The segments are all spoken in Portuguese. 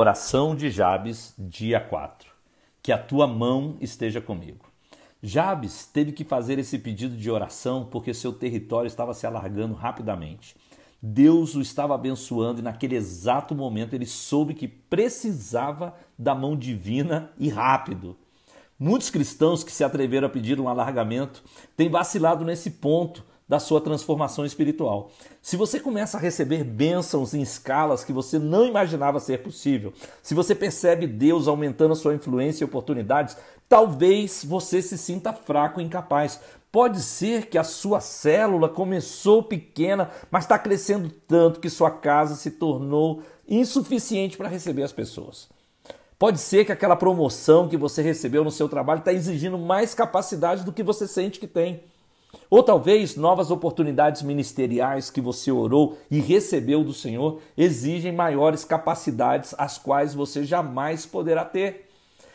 Oração de Jabes, dia 4. Que a tua mão esteja comigo. Jabes teve que fazer esse pedido de oração porque seu território estava se alargando rapidamente. Deus o estava abençoando e naquele exato momento ele soube que precisava da mão divina e rápido. Muitos cristãos que se atreveram a pedir um alargamento têm vacilado nesse ponto da sua transformação espiritual. Se você começa a receber bênçãos em escalas que você não imaginava ser possível, se você percebe Deus aumentando a sua influência e oportunidades, talvez você se sinta fraco e incapaz. Pode ser que a sua célula começou pequena, mas está crescendo tanto que sua casa se tornou insuficiente para receber as pessoas. Pode ser que aquela promoção que você recebeu no seu trabalho está exigindo mais capacidade do que você sente que tem. Ou talvez novas oportunidades ministeriais que você orou e recebeu do Senhor exigem maiores capacidades as quais você jamais poderá ter.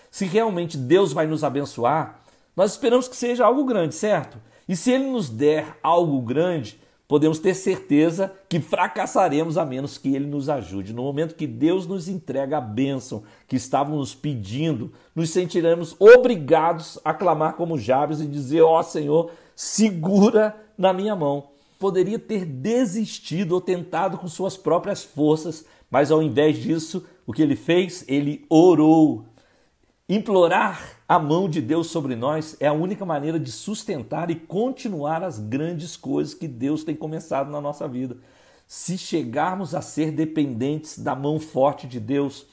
Se realmente Deus vai nos abençoar, nós esperamos que seja algo grande, certo? E se Ele nos der algo grande, podemos ter certeza que fracassaremos a menos que Ele nos ajude. No momento que Deus nos entrega a bênção que estávamos pedindo, nos sentiremos obrigados a clamar como Jabes e dizer: Ó oh, Senhor, segura na minha mão. Poderia ter desistido ou tentado com suas próprias forças, mas ao invés disso, o que ele fez? Ele orou. Implorar a mão de Deus sobre nós é a única maneira de sustentar e continuar as grandes coisas que Deus tem começado na nossa vida. Se chegarmos a ser dependentes da mão forte de Deus,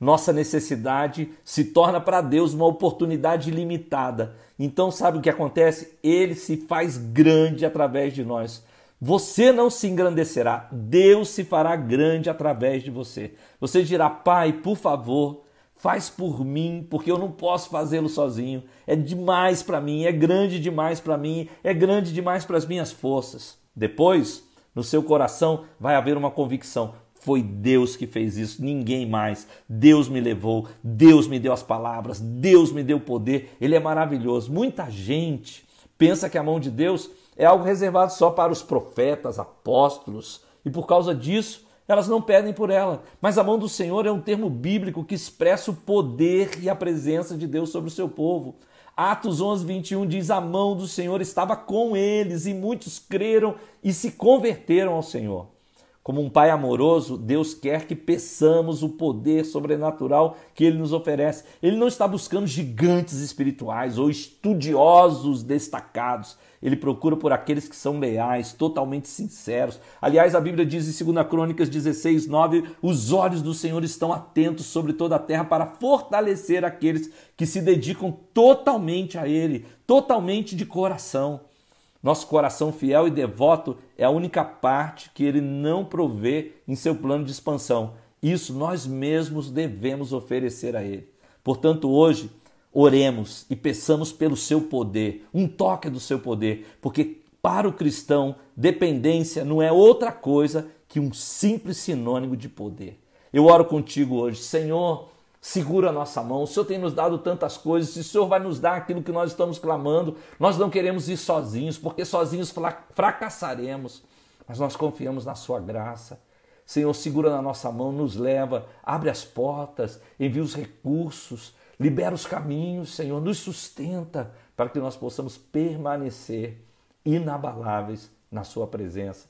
nossa necessidade se torna para Deus uma oportunidade limitada. Então, sabe o que acontece? Ele se faz grande através de nós. Você não se engrandecerá, Deus se fará grande através de você. Você dirá, Pai, por favor, faz por mim, porque eu não posso fazê-lo sozinho. É demais para mim, é grande demais para mim, é grande demais para as minhas forças. Depois, no seu coração vai haver uma convicção: foi Deus que fez isso, ninguém mais. Deus me levou, Deus me deu as palavras, Deus me deu poder. Ele é maravilhoso. Muita gente pensa que a mão de Deus é algo reservado só para os profetas, apóstolos, e por causa disso elas não pedem por ela. Mas a mão do Senhor é um termo bíblico que expressa o poder e a presença de Deus sobre o seu povo. Atos 11, 21 diz: A mão do Senhor estava com eles e muitos creram e se converteram ao Senhor. Como um pai amoroso, Deus quer que peçamos o poder sobrenatural que ele nos oferece. Ele não está buscando gigantes espirituais ou estudiosos destacados. Ele procura por aqueles que são leais, totalmente sinceros. Aliás, a Bíblia diz em 2 Crônicas 16, 9: os olhos do Senhor estão atentos sobre toda a terra para fortalecer aqueles que se dedicam totalmente a Ele, totalmente de coração. Nosso coração fiel e devoto é a única parte que ele não provê em seu plano de expansão. Isso nós mesmos devemos oferecer a ele. Portanto, hoje, oremos e peçamos pelo seu poder, um toque do seu poder, porque para o cristão, dependência não é outra coisa que um simples sinônimo de poder. Eu oro contigo hoje, Senhor, segura a nossa mão. O Senhor tem nos dado tantas coisas, o Senhor vai nos dar aquilo que nós estamos clamando, nós não queremos ir sozinhos, porque sozinhos fracassaremos, mas nós confiamos na Sua graça. Senhor, segura na nossa mão, nos leva, abre as portas, envia os recursos, libera os caminhos, Senhor, nos sustenta para que nós possamos permanecer inabaláveis na Sua presença.